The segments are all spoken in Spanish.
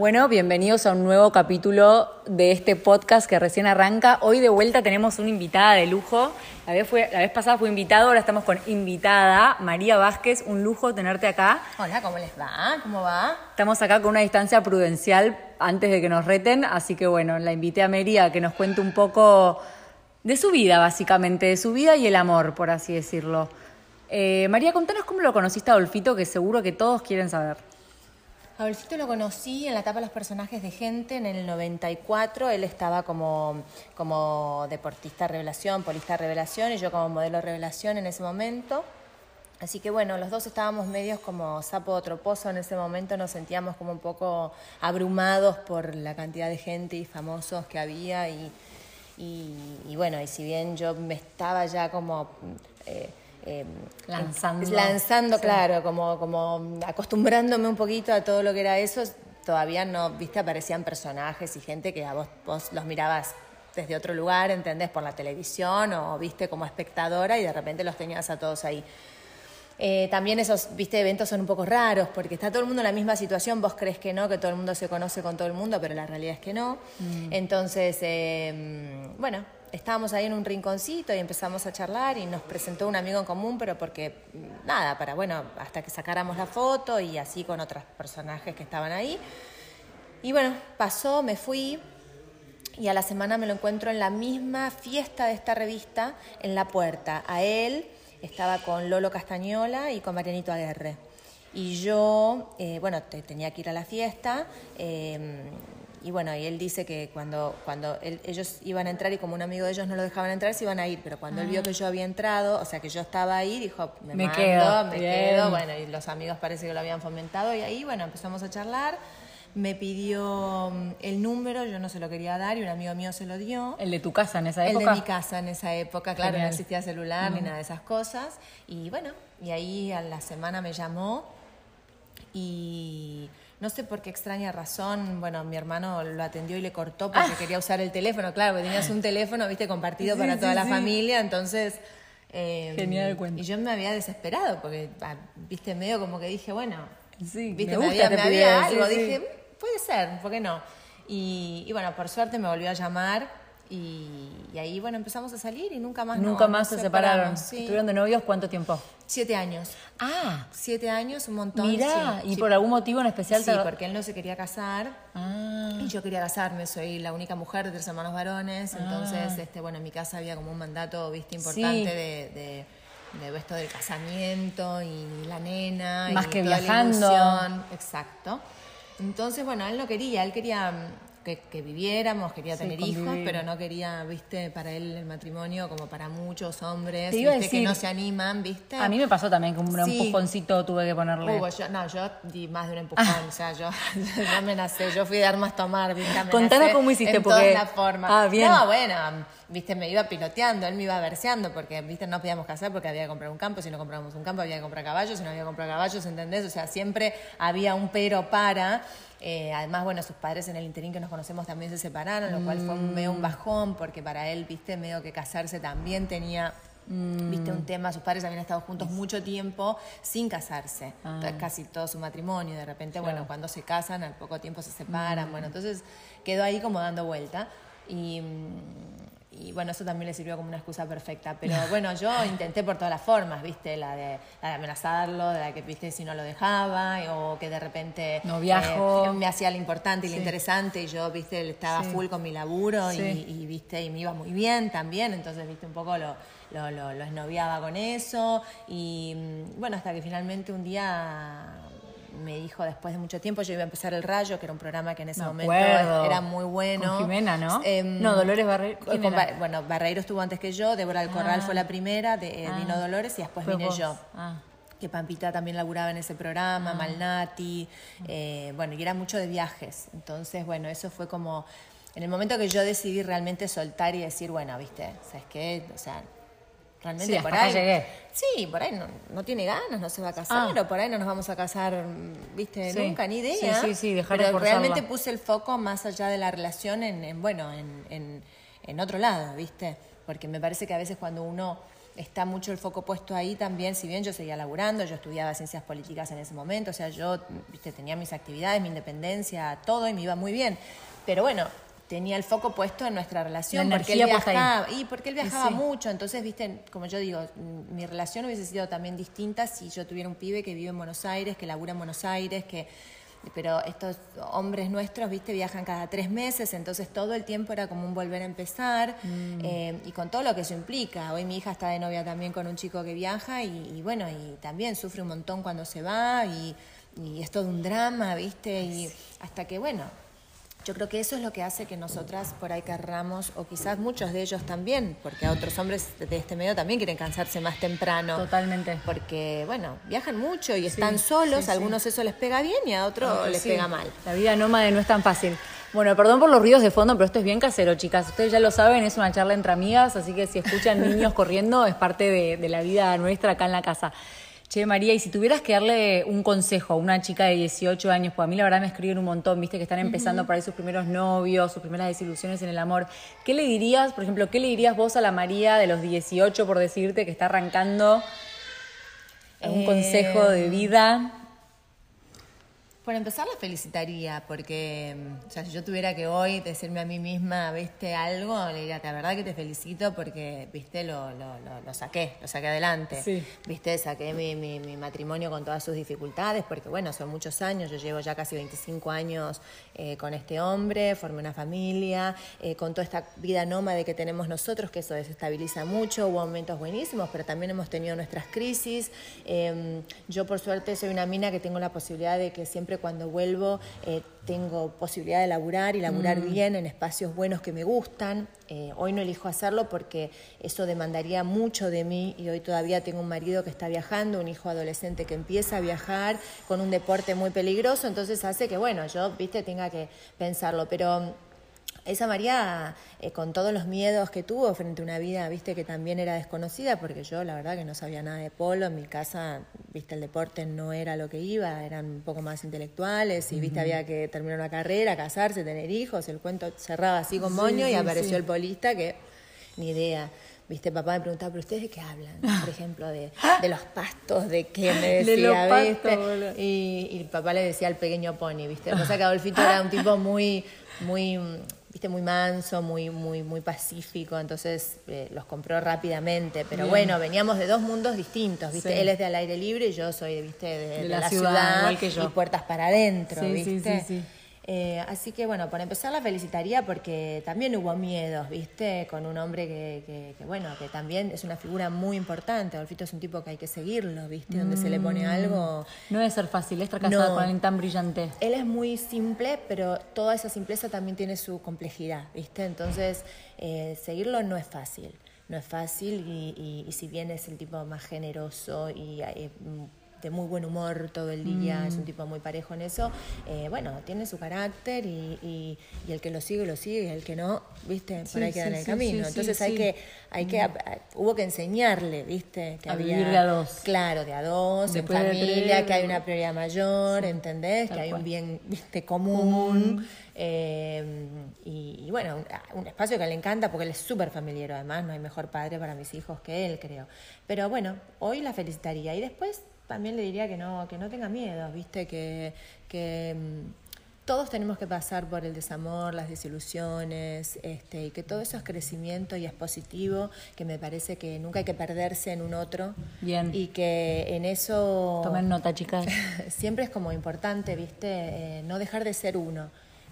Bueno, bienvenidos a un nuevo capítulo de este podcast que recién arranca. Hoy de vuelta tenemos una invitada de lujo. La vez, fue, la vez pasada fue invitado, ahora estamos con invitada, María Vázquez. Un lujo tenerte acá. Hola, ¿cómo les va? ¿Cómo va? Estamos acá con una distancia prudencial antes de que nos reten, así que bueno, la invité a María a que nos cuente un poco de su vida, básicamente, de su vida y el amor, por así decirlo. Eh, María, contanos cómo lo conociste a Adolfito, que seguro que todos quieren saber. Adolfito lo conocí en la etapa de los personajes de gente en el 94. Él estaba como, como deportista revelación, polista revelación y yo como modelo revelación en ese momento. Así que bueno, los dos estábamos medios como sapo otro pozo en ese momento, nos sentíamos como un poco abrumados por la cantidad de gente y famosos que había y, y, bueno, y si bien yo me estaba ya como... Eh, eh, lanzando. Lanzando, claro, como, como acostumbrándome un poquito a todo lo que era eso, todavía no, viste, aparecían personajes y gente que a vos, vos los mirabas desde otro lugar, ¿entendés? Por la televisión o viste como espectadora y de repente los tenías a todos ahí. Eh, también esos, viste, eventos son un poco raros porque está todo el mundo en la misma situación, vos crees que no, que todo el mundo se conoce con todo el mundo, pero la realidad es que no. Mm. Entonces, eh, bueno, estábamos ahí en un rinconcito y empezamos a charlar y nos presentó un amigo en común, pero porque, nada, para, bueno, hasta que sacáramos la foto y así con otros personajes que estaban ahí. Y bueno, pasó, me fui y a la semana me lo encuentro en la misma fiesta de esta revista, en la puerta. A él estaba con Lolo Castañola y con Marianito Aguerre. Y yo, eh, bueno, tenía que ir a la fiesta. Eh, y bueno, y él dice que cuando, cuando ellos iban a entrar y como un amigo de ellos no lo dejaban entrar, se iban a ir. Pero cuando él vio ah. que yo había entrado, o sea, que yo estaba ahí, dijo, me, quedo, me quedo. Bueno, y los amigos parece que lo habían fomentado. Y ahí, bueno, empezamos a charlar. Me pidió mm, el número, yo no se lo quería dar y un amigo mío se lo dio. ¿El de tu casa en esa época? El de mi casa en esa época, claro, no existía celular ni nada de esas cosas. Y bueno, y ahí a la semana me llamó y no sé por qué extraña razón, bueno, mi hermano lo atendió y le cortó porque ah. quería usar el teléfono, claro, porque tenías un teléfono, viste, compartido para toda la familia, entonces... Eh, Genial Y yo me había desesperado porque, ah, viste, medio como que dije, bueno, sí, viste, me, había, me había algo, dije, puede ser, ¿por qué no? Y, y bueno, por suerte me volvió a llamar y, ahí, bueno, empezamos a salir y nunca más Nunca más se separaron. ¿Estuvieron de novios cuánto tiempo? Siete años. Ah. Siete años, un montón. Mira, ¿y por algún motivo en especial? Sí, porque él no se quería casar ah. y yo quería casarme. Soy la única mujer de tres hermanos varones. Entonces, ah. este, bueno, en mi casa había como un mandato, viste, importante de, de, esto del casamiento y la nena. Más que viajando. Exacto. Entonces, bueno, él no quería, él quería que, viviéramos, quería tener hijos, pero no quería, viste, para él el matrimonio como para muchos hombres, que no se animan, viste. A mí me pasó también que un empujoncito tuve que ponerle. no, yo di más de un empujón, o sea, yo, no me nací, yo fui de armas tomar, viste, Contanos cómo hiciste, en porque... todas las formas. Ah, bien. No, bueno, viste, me iba piloteando, él me iba verseando, porque, viste, no podíamos casar porque había que comprar un campo, si no compramos un campo había que comprar caballos, si no había que comprar caballos, ¿entendés? O sea, siempre había un pero para... Eh, además, bueno, sus padres en el interín que nos conocemos también se separaron, lo cual fue un, medio un mm. bajón, porque para él, viste, medio que casarse también tenía Viste un mm. tema, sus padres habían estado juntos mucho tiempo sin casarse, ah. casi todo su matrimonio, de repente, bueno, cuando se casan, al poco tiempo se separan, mm. bueno, entonces quedó ahí como dando vuelta. Y, y bueno, eso también le sirvió como una excusa perfecta. Pero bueno, yo intenté por todas las formas, ¿viste? La de, amenazarlo, de la que, ¿viste? Si no lo dejaba, o que de repente. No viajo. Eh, me hacía lo importante y lo interesante, y yo, ¿viste? Estaba full con mi laburo, y, ¿viste? Y me iba muy bien también, entonces, ¿viste? Un poco lo, lo, lo, lo esnoviaba con eso. Y mm, bueno, hasta que finalmente un día me dijo después de mucho tiempo, yo iba a empezar El Rayo, que era un programa que en ese momento era muy bueno. Con Jimena, ¿no? Em, no, Dolores Barreiro. bueno, Barreiro estuvo antes que yo, Débora Alcorral ah. fue la primera, de, eh, vino ah. Dolores y después vine yo. Ah. Que Pampita también laburaba en ese programa, Malnati, eh, bueno, y era mucho de viajes. Entonces, bueno, eso fue como... En el momento que yo decidí realmente soltar y decir, bueno, viste, ¿sabes qué? O sea, Realmente por ahí. Llegué. Sí, por ahí no, tiene ganas, no se va a casar, ah. o por ahí no nos vamos a casar, viste, nunca, ni idea. Sí, sí, sí, dejar Pero realmente puse el foco más allá de la relación en, bueno, en, en, otro lado, viste. Porque me parece que a veces cuando uno está mucho el foco puesto ahí también, si bien yo seguía laburando, yo estudiaba ciencias políticas en ese momento, o sea, yo viste, tenía mis actividades, mi independencia, todo y me iba muy bien. Pero bueno, tenía el foco puesto en nuestra relación porque él viajaba y porque él viajaba mucho entonces viste como yo digo mi relación hubiese sido también distinta si yo tuviera un pibe que vive en Buenos Aires que labura en Buenos Aires que pero estos hombres nuestros, viste, viajan cada tres meses, entonces todo el tiempo era como un volver a empezar mm. eh, y con todo lo que eso implica. Hoy mi hija está de novia también con un chico que viaja y, bueno, y también sufre un montón cuando se va y, y es todo un drama, viste, y hasta que, bueno, yo creo que eso es lo que hace que nosotras por ahí querramos, o quizás muchos de ellos también, porque a otros hombres de este medio también quieren cansarse más temprano. Totalmente. Porque, bueno, viajan mucho y están solos, a algunos eso les pega bien y a otros les pega mal. La vida nómade no es tan fácil. Bueno, perdón por los ruidos de fondo, pero esto es bien casero, chicas. Ustedes ya lo saben, es una charla entre amigas, así que si escuchan niños corriendo, es parte de, de la vida nuestra acá en la casa. Che, María, y si tuvieras que darle un consejo a una chica de 18 años, pues a mí la verdad me escriben un montón, viste, que están empezando para sus primeros novios, sus primeras desilusiones en el amor, ¿qué le dirías, por ejemplo, qué le dirías vos a la María de los 18, por decirte, que está arrancando un consejo de eh, vida? Por empezar, la felicitaría, porque mm, o sea, si yo tuviera que hoy decirme a mí misma, viste, algo, le diría, la verdad que te felicito porque, viste, lo, lo, lo, saqué, lo saqué adelante. Sí. Viste, saqué mi, mi, mi, matrimonio con todas sus dificultades, porque, bueno, son muchos años, yo llevo ya casi 25 años eh, con este hombre, formé una familia, eh, con toda esta vida nómade que tenemos nosotros, que eso desestabiliza mucho, hubo momentos buenísimos, pero también hemos tenido nuestras crisis. Em, yo, por suerte, soy una mina que tengo la posibilidad de que siempre cuando vuelvo eh, tengo posibilidad de laburar y laburar mm. bien en espacios buenos que me gustan. Eh, hoy no elijo hacerlo porque eso demandaría mucho de mí y hoy todavía tengo un marido que está viajando, un hijo adolescente que empieza a viajar con un deporte muy peligroso, entonces hace que, bueno, yo, viste, tenga que pensarlo. Pero esa María, eh, con todos los miedos que tuvo frente a una vida, viste, que también era desconocida, porque yo la verdad que no sabía nada de polo, en mi casa, viste, el deporte no era lo que iba, eran un poco más intelectuales, y viste, había que terminar una carrera, casarse, tener hijos, el cuento cerraba así con moño y apareció el polista que ni idea. Viste, papá me preguntaba, ¿pero ustedes de qué hablan? Por ejemplo, de, los pastos, de qué me decía, ¿viste? y, y, papá le decía al pequeño pony, ¿viste? O sea que Adolfito era un tipo muy, muy viste, muy manso, muy, muy, muy pacífico, entonces eh, los compró rápidamente. Pero bueno, veníamos de dos mundos distintos, viste. Él es del aire libre y yo soy, viste, de, la, ciudad, y puertas para adentro, viste. Eh, así que bueno, por empezar la felicitaría porque también hubo miedos, ¿viste? Con un hombre que, bueno, que también es una figura muy importante. Adolfito es un tipo que hay que seguirlo, ¿viste? Donde se le pone mm. algo. No debe ser fácil estar casado con alguien tan brillante. Él es muy simple, pero toda esa simpleza también tiene su complejidad, ¿viste? Entonces, eh, seguirlo no es fácil. No es fácil y, si bien es el tipo más generoso y eh, de muy buen humor todo el día, es un mm. tipo muy parejo en eso, eh, bueno, tiene su carácter y, y, el que lo sigue, lo sigue, y el que no, viste, por ahí queda en el camino. Entonces hay que, hay que, mm. hubo que enseñarle, viste, que había... Vivir de a dos. Claro, de a dos, en familia, que hay una prioridad mayor, ¿entendés? que hay un bien, viste, común. Eh, y, y, bueno, un, espacio que le encanta porque él es súper familiar, además, no hay mejor padre para mis hijos que él, creo. Pero bueno, hoy la felicitaría. Y después también le diría que no, que no tenga miedo, ¿viste? Que, que mm, todos tenemos que pasar por el desamor, las desilusiones, este, y que todo eso es crecimiento y es positivo, que me parece que nunca hay que perderse en un otro. Bien. Y que en eso... Tomen nota, chicas. siempre es como importante, ¿viste? Eh, no dejar de ser uno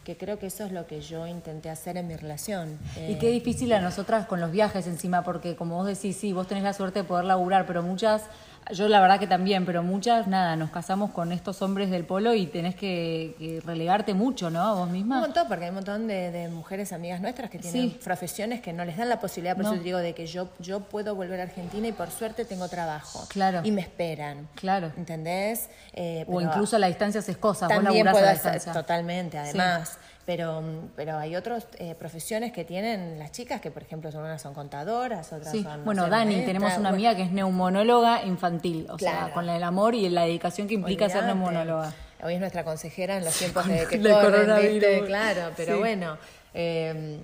que creo que eso es lo que yo intenté hacer en mi relación. Y qué difícil a nosotras con los viajes encima, porque como vos decís, sí, vos tenés la suerte de poder laburar, pero muchas yo la verdad que también, pero muchas, nada, nos casamos con estos hombres del polo y tenés que, relegarte mucho, ¿no? Vos misma. Un montón, porque hay un montón de, mujeres amigas nuestras que tienen profesiones que no les dan la posibilidad, por eso te digo, de que yo, yo puedo volver a Argentina y por suerte tengo trabajo. Claro. Y me esperan. Claro. ¿Entendés? Eh, o incluso a la distancia es cosa. También puedo hacer, totalmente, además. Pero, pero hay otras eh, profesiones que tienen las chicas que, por ejemplo, son unas son contadoras, otras son. bueno, Dani, tenemos una amiga que es neumonóloga infantil, o sea, con el amor y la dedicación que implica ser neumonóloga. Hoy es nuestra consejera en los tiempos de que corren, ¿viste? Claro, pero bueno, eh,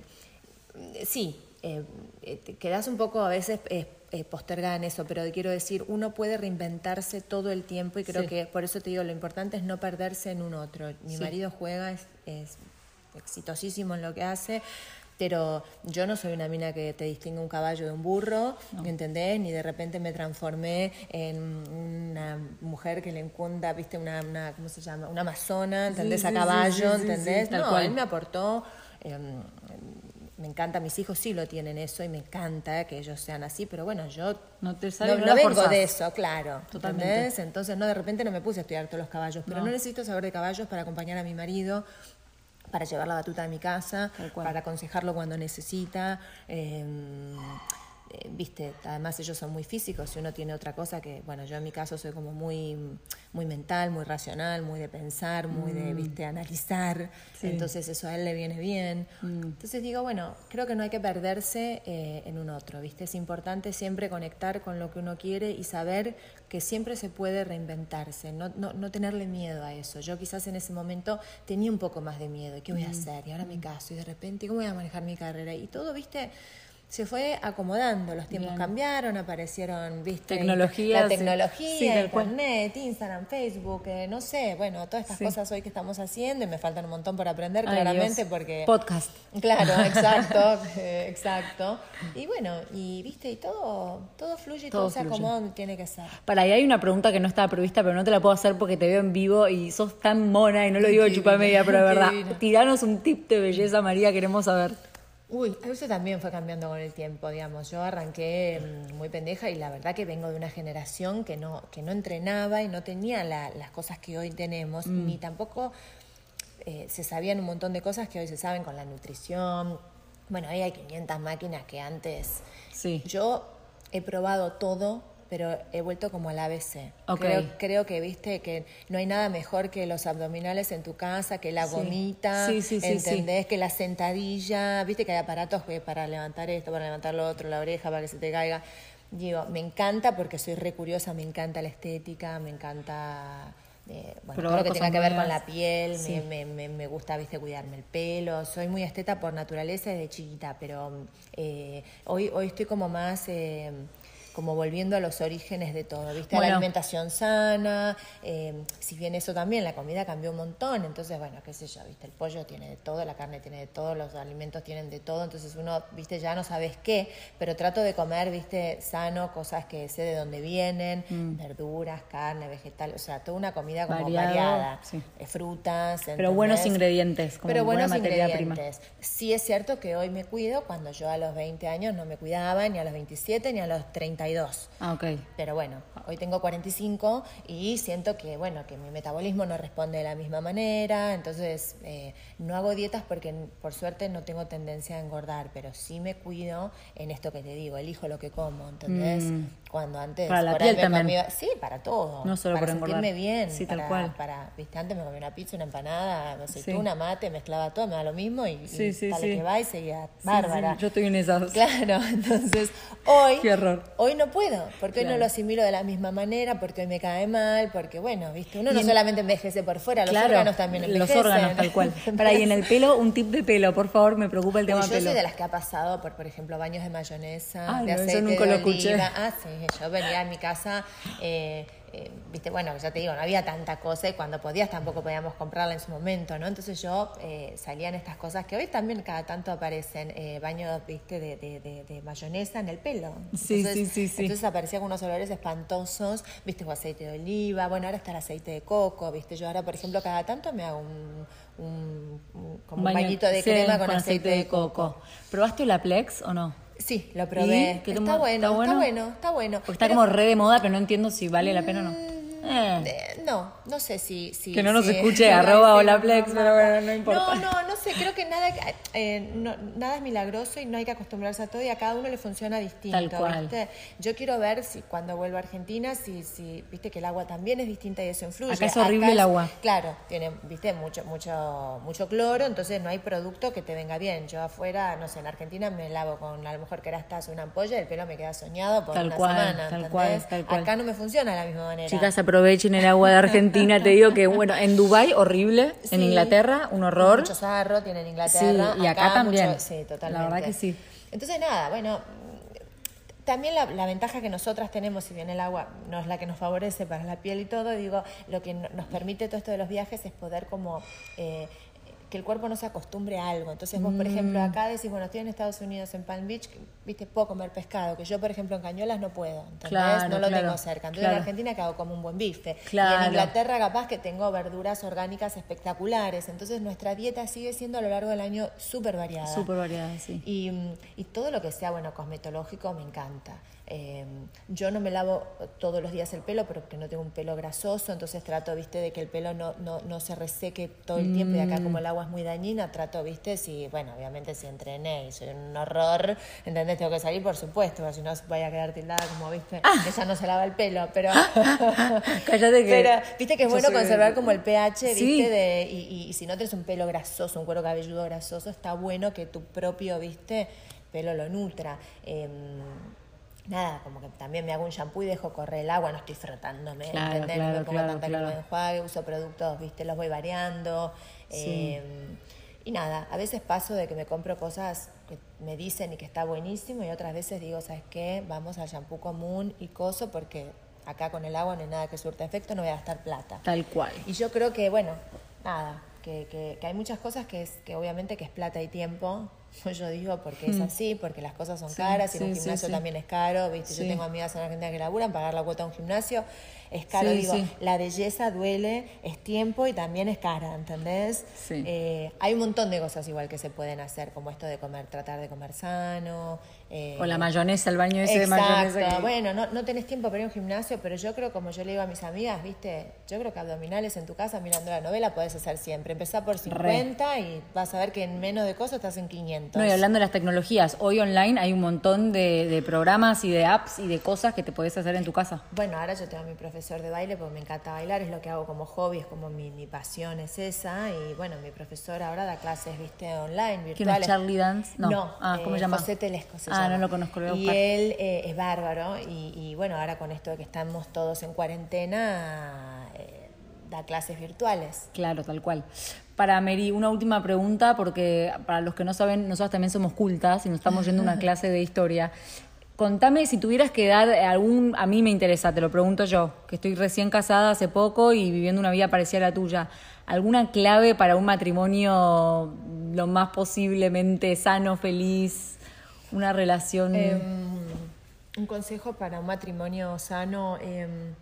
sí, eh, te quedas un poco a veces eh, postergada en eso, pero quiero decir, uno puede reinventarse todo el tiempo y creo Sí. que por eso te digo, lo importante es no perderse en un otro. Mi Sí. marido juega, es, es exitosísimo en lo que hace. Pero yo no soy una mina que te distingue un caballo de un burro, ¿entendés? Ni de repente me transformé en una mujer que le encunda, viste, una, una ¿cómo se llama? Una amazona, ¿entendés? Sí, a caballo, sí, ¿entendés? no, cual. él me aportó. eh, me encanta, mis hijos sí lo tienen eso y me encanta que ellos sean así, pero bueno, yo No te sale, no, no no la vengo forzás. de eso, claro. Totalmente. ¿entendés? Entonces, no, de repente no me puse a estudiar todos los caballos, pero No. no, necesito saber de caballos para acompañar a mi marido, para llevar la batuta de mi casa, para aconsejarlo cuando necesita. eh, eh, Viste, además ellos son muy físicos y uno tiene otra cosa que, bueno, yo en mi caso soy como muy, muy mental, muy racional, muy de pensar, muy de, viste, analizar. Mm. Sí. Mm. Entonces eso a él le viene bien. Entonces digo, bueno, creo que no hay que perderse eh, en un otro, ¿viste? Es importante siempre conectar con lo que uno quiere y saber que siempre se puede reinventarse, no, no, no tenerle miedo a eso. Yo quizás en ese momento tenía un poco más de miedo, ¿qué Mm. voy a hacer? Y ahora me caso y de repente, ¿cómo voy a manejar mi carrera? Y todo, ¿viste? Se fue acomodando, los tiempos Bien. cambiaron, aparecieron, viste, Tecnología, la tecnología, Sí, cual. internet, Instagram, Facebook, eh, no sé, bueno, todas estas Sí. cosas hoy que estamos haciendo y me faltan un montón por aprender Ay, claramente Dios. porque Podcast. Claro, exacto, eh, exacto. Y bueno, y viste, y todo, todo fluye y Todo todo, se acomoda donde tiene que ser. Para ahí hay una pregunta que no estaba prevista, pero no te la puedo hacer porque te veo en vivo y sos tan mona y no lo digo de Divina, chupamedia, pero de verdad. divina. Tiranos un tip de belleza, María, queremos saber. Uy, eso también fue cambiando con el tiempo, digamos. Yo arranqué mm, muy pendeja y la verdad que vengo de una generación que no, que no entrenaba y no tenía la- las cosas que hoy tenemos, ni tampoco eh, se sabían un montón de cosas que hoy se saben con la nutrición. Bueno, ahí hay 500 máquinas que antes... Sí. Yo he probado todo, pero he vuelto como al ABC. Creo, creo que viste que no hay nada mejor que los abdominales en tu casa, que la gomita, Sí, sí, sí, ¿entendés? Que la sentadilla, viste que hay aparatos que para levantar esto, para levantar lo otro, la oreja, para que se te caiga. Digo, me encanta porque soy re curiosa, me encanta la estética, me encanta... eh, bueno, todo lo que tenga que ver con la piel, Sí. me, me, me, me gusta, viste, cuidarme el pelo. Soy muy esteta por naturaleza desde chiquita, pero eh, hoy, hoy estoy como más... eh, como volviendo a los orígenes de todo, ¿viste? A la alimentación sana, eh, si bien eso también, la comida cambió un montón, entonces, bueno, qué sé yo, ¿viste? El pollo tiene de todo, la carne tiene de todo, los alimentos tienen de todo, entonces uno, ¿viste? Ya no sabes qué, pero trato de comer, ¿viste? Sano, cosas que sé de dónde vienen, verduras, carne, vegetal, o sea, toda una comida como Variado, variada, sí. eh, frutas, Pero buenos ¿entendés? ingredientes, como Pero buena buenos materia ingredientes. Sí es cierto que hoy me cuido cuando yo a los 20 años no me cuidaba, ni a los 27, ni a los 32. Ah, ok. Pero bueno, hoy tengo 45 y siento que, bueno, que mi metabolismo no responde de la misma manera, entonces eh, no hago dietas porque por suerte no tengo tendencia a engordar, pero sí me cuido en esto que te digo, elijo lo que como, ¿entendés? Cuando antes Mm. Para la piel también. comía- sí, para todo. No solo para por engordar. sentirme bien, Sí, tal para, cual. para, viste, antes me comía una pizza, una empanada, aceituna, mate, mezclaba todo, me da lo mismo y, Sí, y sí, sí. que va y seguía Sí, bárbara. sí, yo estoy en esas. Claro, entonces hoy, Qué horror. hoy no puedo, porque hoy Claro. no lo asimilo de la misma manera, porque hoy me cae mal, porque bueno, viste, uno Y no en- solamente envejece por fuera, los claro, órganos también los envejecen. órganos, tal cual. Para ahí en el pelo, un tip de pelo, por favor, me preocupa el tema yo pelo. soy de las que ha pasado por, por ejemplo, baños de mayonesa, Ay, de no, eso aceite nunca de lo escuché. Ah, sí, yo venía a mi casa, eh, eh, viste, bueno, ya te digo, no había tanta cosa y cuando podías tampoco podíamos comprarla en su momento, ¿no? Entonces yo eh, salían estas cosas que hoy también cada tanto aparecen, eh, baños, viste, de, de- de- de mayonesa en el pelo. Sí, Entonces- sí, sí, sí. Entonces aparecían unos olores espantosos, viste, o aceite de oliva, bueno, ahora está el aceite de coco, viste, yo ahora, por ejemplo, cada tanto me hago un, un- un- como un, bañito de sí, crema con, aceite, de coco. ¿Probaste la Plex o no? Sí, lo probé. ¿Y? ¿Qué Está bueno, está está bueno? bueno, está bueno. Porque está Pero, como re de moda, pero no entiendo si vale la pena o no. Eh. eh, no, no sé si... si Que no nos si- escuche, arroba sí, Olaplex, no, pero bueno, no importa. No, no, no sé, creo que nada, eh, no- nada es milagroso y no hay que acostumbrarse a todo y a cada uno le funciona distinto. Tal cual. ¿viste? Yo quiero ver si cuando vuelvo a Argentina, si, si, viste que el agua también es distinta y eso influye. Acá es horrible el agua. Claro, tiene, viste, mucho, mucho, mucho cloro, entonces no hay producto que te venga bien. Yo afuera, no sé, en Argentina me lavo con a lo mejor que era hasta una ampolla y el pelo me queda soñado por Tal una cual, semana. tal ¿entendés? cual, tal cual. Acá no me funciona de la misma manera. Chicas, aprovechen el agua de Argentina. Te digo que, bueno, en Dubai horrible, en. Inglaterra un horror. Mucho sarro tienen en Inglaterra. Sí, y acá también. mucho- sí, totalmente. La verdad que sí. Entonces, nada, bueno, también la, la, ventaja que nosotras tenemos, si bien el agua no es la que nos favorece para la piel y todo, digo, lo que nos permite todo esto de los viajes es poder como eh, que el cuerpo no se acostumbre a algo. Entonces vos, por ejemplo, mm. acá decís, bueno, estoy en Estados Unidos, en Palm Beach, viste, puedo comer pescado, que yo, por ejemplo, en Cañolas no puedo, ¿entendés? no lo tengo cerca. Entonces en Argentina que hago como un buen bife. Y en Inglaterra capaz que tengo verduras orgánicas espectaculares. Entonces nuestra dieta sigue siendo a lo largo del año súper variada. Súper variada, sí. Y, y todo lo que sea, bueno, cosmetológico me encanta. Eh, yo no me lavo todos los días el pelo porque no tengo un pelo grasoso, entonces trato, viste, de que el pelo no, no, no se reseque todo el tiempo y acá como el agua es muy dañina, trato, viste, si, bueno, obviamente si entrené y soy un horror, ¿entendés? Tengo que salir, por supuesto, si no vaya a quedar tildada como, viste, ah. ella no se lava el pelo, pero... Cállate que... Pero, viste que es bueno conservar como el pH, viste, de, y, y, si no tienes un pelo grasoso, un cuero cabelludo grasoso, está bueno que tu propio, viste, pelo lo nutra. Eh, nada, como que también me hago un shampoo y dejo correr el agua, no estoy frotándome, ¿entendés? no me pongo tanta de enjuague, uso productos, viste, los voy variando. Em, y nada, a veces paso de que me compro cosas que me dicen y que está buenísimo y otras veces digo, ¿sabes qué? Vamos al shampoo común y coso porque acá con el agua no hay nada que surta efecto, no voy a gastar plata. Tal cual. Y yo creo que, bueno, nada, que, que, que hay muchas cosas que, es, que obviamente que es plata y tiempo, yo digo porque es mm. así, porque las cosas son caras y un gimnasio también es caro, ¿viste? Yo tengo amigas en Argentina que laburan, pagar la cuota a un gimnasio es caro. digo, la belleza duele, es tiempo y también es cara, ¿entendés? Eh, hay un montón de cosas igual que se pueden hacer, como esto de comer, tratar de comer sano, eh, o la mayonesa, el baño ese de mayonesa. Bueno, no, no tenés tiempo para ir a un gimnasio, pero yo creo, como yo le digo a mis amigas, viste, yo creo que abdominales en tu casa mirando la novela podés hacer siempre. Empezá por 50 y vas a ver que en menos de cosas estás en 500. No, y hablando de las tecnologías, hoy online hay un montón de, programas y de apps y de cosas que te podés hacer en tu casa. Bueno, ahora yo tengo mi profesor de baile porque me encanta bailar, es lo que hago como hobby, es como mi, mi pasión es esa. Y bueno, mi profesor ahora da clases, viste, online, virtuales. ¿Quién es Charlie Dance? No. Ah, ¿cómo se eh, llama? José Telesco se ah, no lo conozco. Y él eh, es bárbaro y, bueno, ahora con esto de que estamos todos en cuarentena, eh, da clases virtuales. Claro, tal cual. Para Mary, una última pregunta, porque para los que no saben, nosotros también somos cultas y nos estamos yendo a una clase de historia. Contame si tuvieras que dar algún, a mí me interesa, te lo pregunto yo, que estoy recién casada hace poco y viviendo una vida parecida a la tuya, ¿alguna clave para un matrimonio lo más posiblemente sano, feliz, una relación... Em, un consejo para un matrimonio sano, em,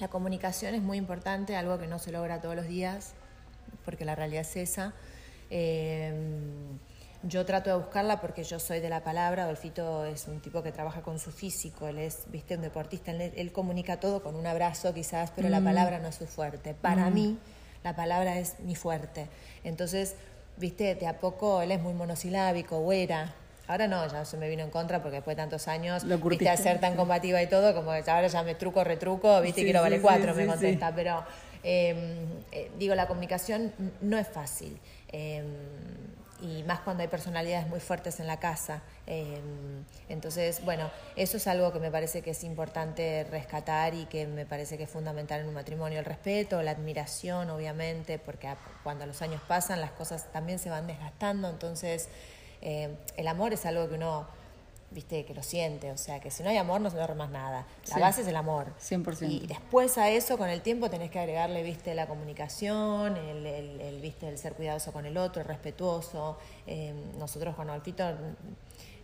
la comunicación es muy importante, algo que no se logra todos los días, porque la realidad es esa. Em, yo trato de buscarla porque yo soy de la palabra, Adolfito es un tipo que trabaja con su físico, él es, viste, un deportista, él, comunica todo con un abrazo quizás, pero la mm. palabra no es su fuerte. Para mm. mí, la palabra es mi fuerte. Entonces, viste, de a poco él es muy monosilábico, o era, Ahora no, ya se me vino en contra porque después de tantos años, viste, a ser tan combativa y todo, como ahora ya me truco, retruco, viste, quiero vale cuatro, me contesta. Pero em, eh, digo, la comunicación no es fácil. Em, y más cuando hay personalidades muy fuertes en la casa. Em, entonces, bueno, eso es algo que me parece que es importante rescatar y que me parece que es fundamental en un matrimonio. El respeto, la admiración, obviamente, porque cuando los años pasan las cosas también se van desgastando. Entonces, eh, el amor es algo que uno, viste, que lo siente, o sea, que si no hay amor no se logra más nada. La base es el amor. 100%. Y después a eso, con el tiempo, tenés que agregarle, viste, la comunicación, el, el, viste, el ser cuidadoso con el otro, el respetuoso. Eh, nosotros con Alfito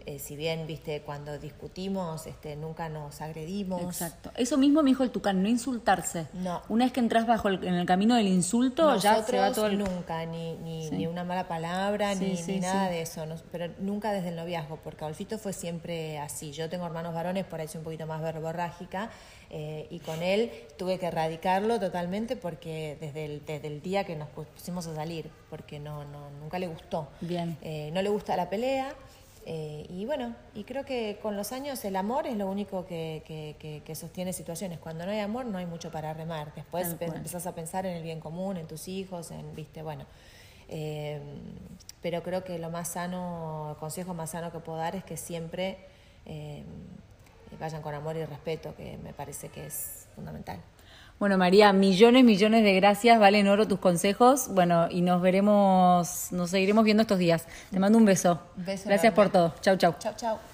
eh, si bien, viste, cuando discutimos, este, nunca nos agredimos. Exacto. Eso mismo me dijo el Tucán, no insultarse. No. Una vez que entras bajo el, en el camino del insulto, ya se va todo el... nunca, ni, ni, ni una mala palabra, ni, ni, nada de eso. pero nunca desde el noviazgo, porque Adolfito fue siempre así. Yo tengo hermanos varones, por ahí soy un poquito más verborrágica, eh, y con él tuve que erradicarlo totalmente porque desde el, desde el día que nos pusimos a salir, porque no, no nunca le gustó. Bien. Eh, no le gusta la pelea. Eh, y bueno, y creo que con los años el amor es lo único que, que, sostiene situaciones. Cuando no hay amor no hay mucho para remar. Después empezás a pensar en el bien común, en tus hijos, en, viste, bueno. Eh, pero creo que lo más sano, el consejo más sano que puedo dar es que siempre eh, vayan con amor y respeto, que me parece que es fundamental. Bueno, María, millones, millones de gracias. Valen oro tus consejos. Bueno, y nos veremos, nos seguiremos viendo estos días. Te mando un beso. beso gracias por todo. Chau, chau. Chau, chau.